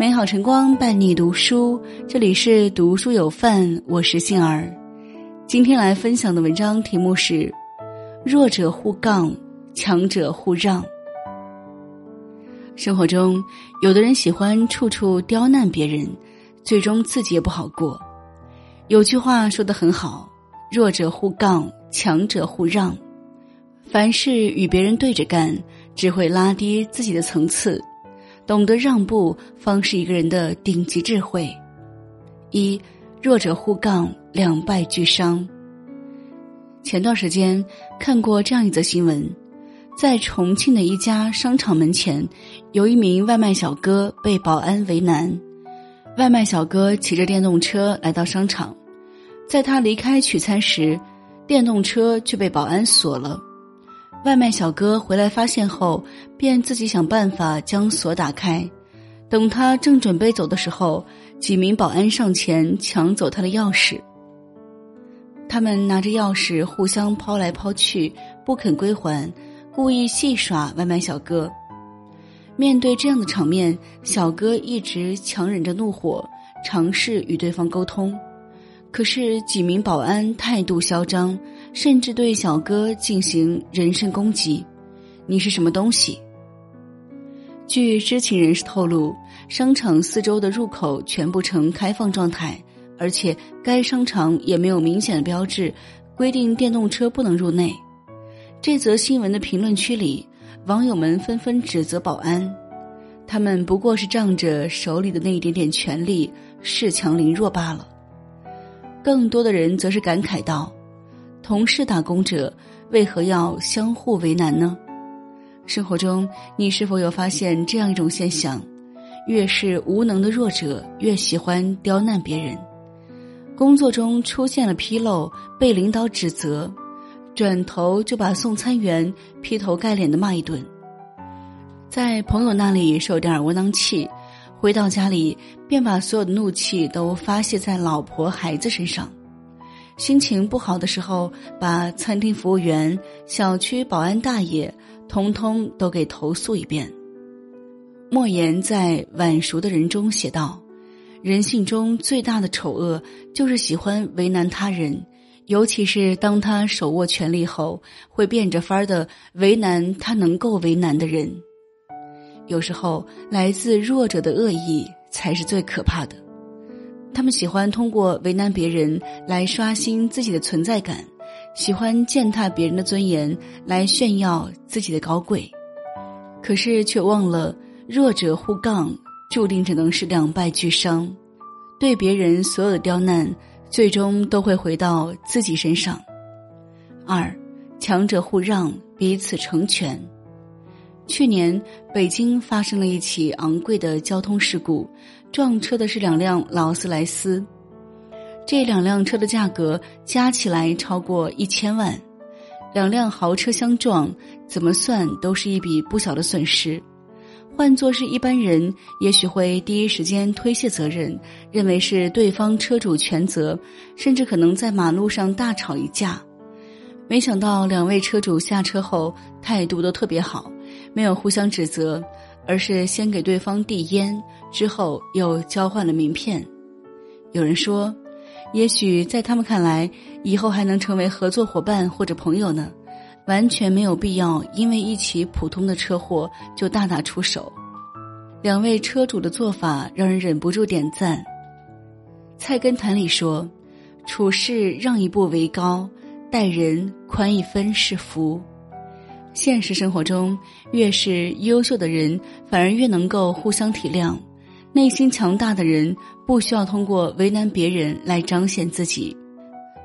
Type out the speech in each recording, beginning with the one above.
美好晨光伴你读书，这里是读书有范，我是杏儿。今天来分享的文章题目是：弱者互杠，强者互让。生活中，有的人喜欢处处刁难别人，最终自己也不好过。有句话说的很好：弱者互杠，强者互让。凡事与别人对着干，只会拉低自己的层次。懂得让步，方是一个人的顶级智慧。一弱者互杠，两败俱伤。前段时间看过这样一则新闻，在重庆的一家商场门前，有一名外卖小哥被保安为难。外卖小哥骑着电动车来到商场，在他离开取餐时，电动车却被保安锁了。外卖小哥回来发现后，便自己想办法将锁打开。等他正准备走的时候，几名保安上前抢走他的钥匙。他们拿着钥匙互相抛来抛去，不肯归还，故意戏耍外卖小哥。面对这样的场面，小哥一直强忍着怒火，尝试与对方沟通。可是几名保安态度嚣张。甚至对小哥进行人身攻击，你是什么东西？据知情人士透露，商场四周的入口全部呈开放状态，而且该商场也没有明显的标志规定电动车不能入内。这则新闻的评论区里，网友们纷纷指责保安，他们不过是仗着手里的那一点点权力恃强凌弱罢了。更多的人则是感慨道。同是打工者，为何要相互为难呢？生活中，你是否有发现这样一种现象：越是无能的弱者，越喜欢刁难别人；工作中出现了纰漏，被领导指责，转头就把送餐员劈头盖脸的骂一顿；在朋友那里受点窝囊气，回到家里便把所有的怒气都发泄在老婆孩子身上。心情不好的时候，把餐厅服务员、小区保安大爷，通通都给投诉一遍。莫言在《晚熟的人》中写道：“人性中最大的丑恶，就是喜欢为难他人，尤其是当他手握权力后，会变着法儿的为难他能够为难的人。有时候，来自弱者的恶意，才是最可怕的。”他们喜欢通过为难别人来刷新自己的存在感，喜欢践踏别人的尊严来炫耀自己的高贵，可是却忘了弱者互杠，注定只能是两败俱伤。对别人所有的刁难，最终都会回到自己身上。二，强者互让，彼此成全。去年北京发生了一起昂贵的交通事故，撞车的是两辆劳斯莱斯，这两辆车的价格加起来超过一千万，两辆豪车相撞，怎么算都是一笔不小的损失。换作是一般人，也许会第一时间推卸责任，认为是对方车主全责，甚至可能在马路上大吵一架。没想到两位车主下车后态度都特别好。没有互相指责，而是先给对方递烟，之后又交换了名片。有人说，也许在他们看来，以后还能成为合作伙伴或者朋友呢，完全没有必要因为一起普通的车祸就大打出手。两位车主的做法让人忍不住点赞。《菜根谭》里说：“处事让一步为高，待人宽一分是福。”现实生活中，越是优秀的人，反而越能够互相体谅。内心强大的人，不需要通过为难别人来彰显自己。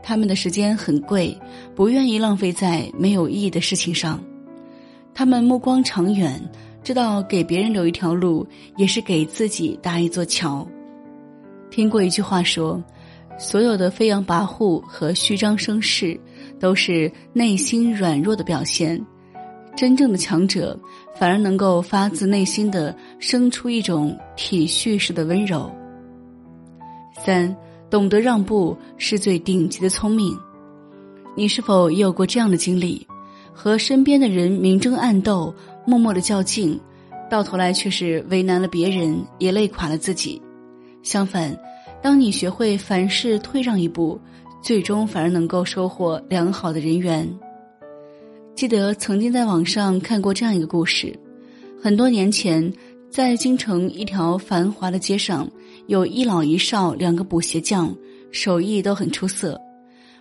他们的时间很贵，不愿意浪费在没有意义的事情上。他们目光长远，知道给别人留一条路，也是给自己搭一座桥。听过一句话说：“所有的飞扬跋扈和虚张声势，都是内心软弱的表现。”真正的强者，反而能够发自内心的生出一种体恤式的温柔。三，懂得让步是最顶级的聪明。你是否也有过这样的经历？和身边的人明争暗斗，默默的较劲，到头来却是为难了别人，也累垮了自己。相反，当你学会凡事退让一步，最终反而能够收获良好的人缘。记得曾经在网上看过这样一个故事：很多年前，在京城一条繁华的街上，有一老一少两个补鞋匠，手艺都很出色。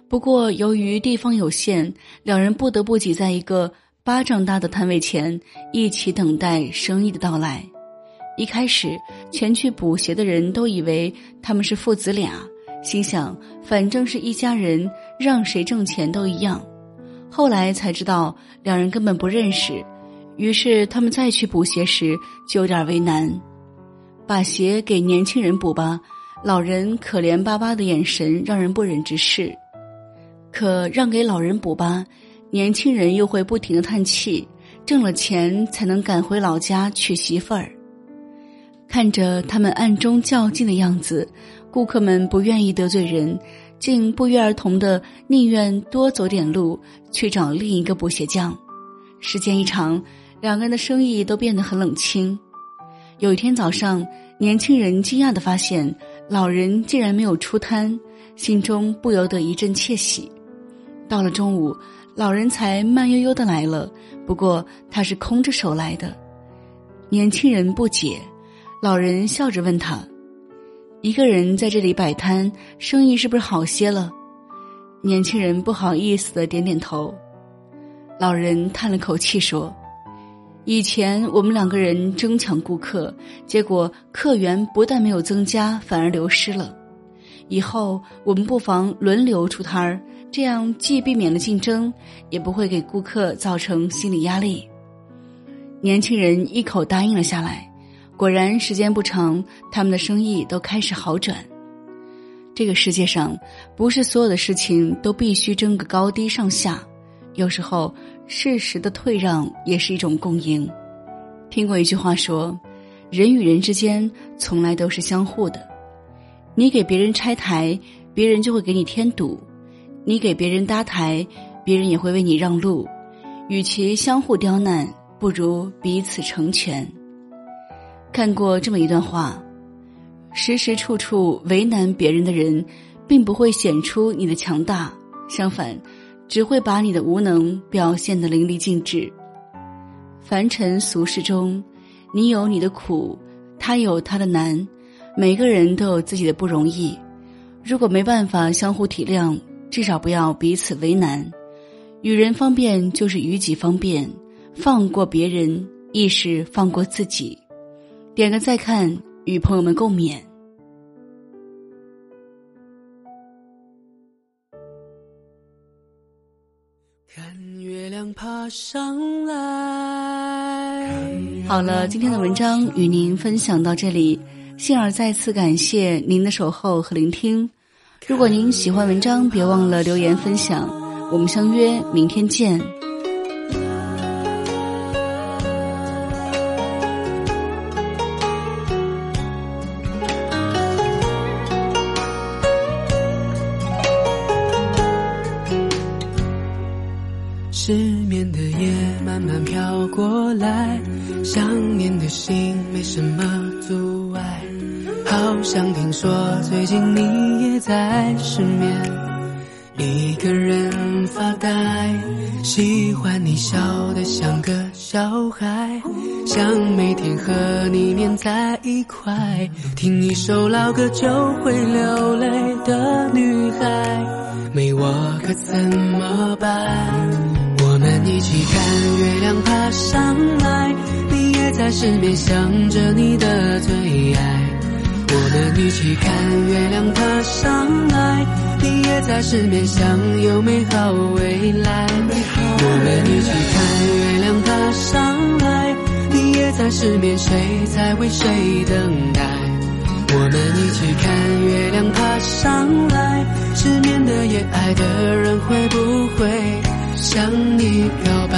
不过，由于地方有限，两人不得不挤在一个巴掌大的摊位前，一起等待生意的到来。一开始，前去补鞋的人都以为他们是父子俩，心想反正是一家人，让谁挣钱都一样。后来才知道，两人根本不认识。于是他们再去补鞋时，就有点为难。把鞋给年轻人补吧，老人可怜巴巴的眼神让人不忍直视。可让给老人补吧，年轻人又会不停的叹气，挣了钱才能赶回老家娶媳妇儿。看着他们暗中较劲的样子，顾客们不愿意得罪人，竟不约而同的宁愿多走点路去找另一个补鞋匠。时间一长，两个人的生意都变得很冷清。有一天早上，年轻人惊讶的发现老人竟然没有出摊，心中不由得一阵窃喜。到了中午，老人才慢悠悠的来了，不过他是空着手来的。年轻人不解，老人笑着问他：“一个人在这里摆摊，生意是不是好些了？”年轻人不好意思的点点头。老人叹了口气说：“以前我们两个人争抢顾客，结果客源不但没有增加，反而流失了。以后我们不妨轮流出摊儿。”这样既避免了竞争，也不会给顾客造成心理压力。年轻人一口答应了下来。果然，时间不长，他们的生意都开始好转。这个世界上，不是所有的事情都必须争个高低上下，有时候适时的退让也是一种共赢。听过一句话说：“人与人之间从来都是相互的，你给别人拆台，别人就会给你添堵。”你给别人搭台，别人也会为你让路。与其相互刁难，不如彼此成全。看过这么一段话：时时处处为难别人的人，并不会显出你的强大，相反，只会把你的无能表现得淋漓尽致。凡尘俗世中，你有你的苦，他有他的难，每个人都有自己的不容易。如果没办法相互体谅，至少不要彼此为难，与人方便就是与己方便，放过别人亦是放过自己。点个再看，与朋友们共勉。看月亮爬上来。好了，今天的文章与您分享到这里，幸儿再次感谢您的守候和聆听。如果您喜欢文章，别忘了留言分享。我们相约明天见。失眠的夜慢慢飘过来，想念的心没什么阻碍。好像听说最近你也在失眠，一个人发呆。喜欢你笑得像个小孩，想每天和你黏在一块，听一首老歌就会流泪的女孩，没我可怎么办？一起看月亮爬上来，你也在失眠，想着你的最爱。我们一起看月亮爬上来，你也在失眠，想有美好未来。我们一起看月亮爬上来，你也在失眠，谁在为谁等待？我们一起看月亮爬上来，失眠的夜，爱的人会不会向你表白？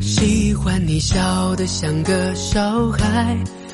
喜欢你笑得像个小孩，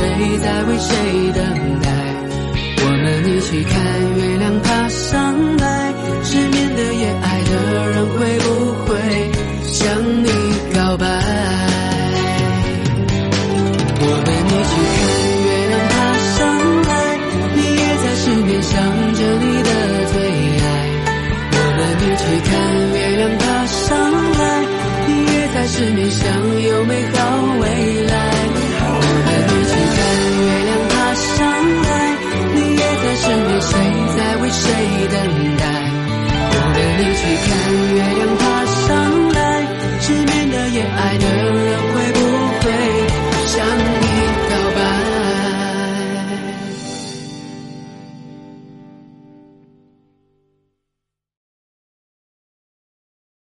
谁在为谁等待？我们一起看月亮爬